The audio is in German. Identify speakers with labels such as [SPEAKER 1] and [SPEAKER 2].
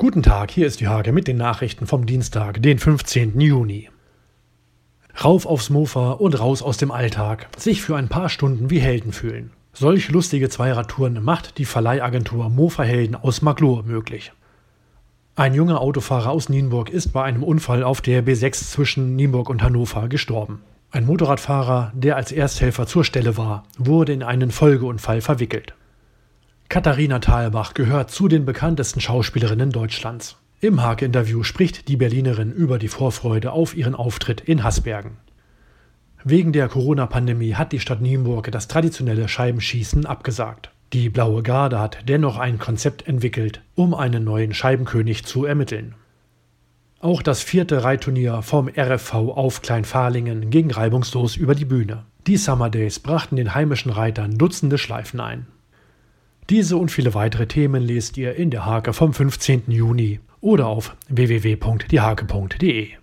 [SPEAKER 1] Guten Tag, hier ist die Hage mit den Nachrichten vom Dienstag, den 15. Juni. Rauf aufs Mofa und raus aus dem Alltag, sich für ein paar Stunden wie Helden fühlen. Solch lustige Zweiradtouren macht die Verleihagentur Mofa Helden aus Magloh möglich. Ein junger Autofahrer aus Nienburg ist bei einem Unfall auf der B6 zwischen Nienburg und Hannover gestorben. Ein Motorradfahrer, der als Ersthelfer zur Stelle war, wurde in einen Folgeunfall verwickelt. Katharina Thalbach gehört zu den bekanntesten Schauspielerinnen Deutschlands. Im Haag-Interview spricht die Berlinerin über die Vorfreude auf ihren Auftritt in Hasbergen. Wegen der Corona-Pandemie hat die Stadt Nienburg das traditionelle Scheibenschießen abgesagt. Die Blaue Garde hat dennoch ein Konzept entwickelt, um einen neuen Scheibenkönig zu ermitteln. Auch das vierte Reitturnier vom RFV auf Kleinfahlingen ging reibungslos über die Bühne. Die Summer Days brachten den heimischen Reitern Dutzende Schleifen ein. Diese und viele weitere Themen lest ihr in der Hake vom 15. Juni oder auf www.diehake.de.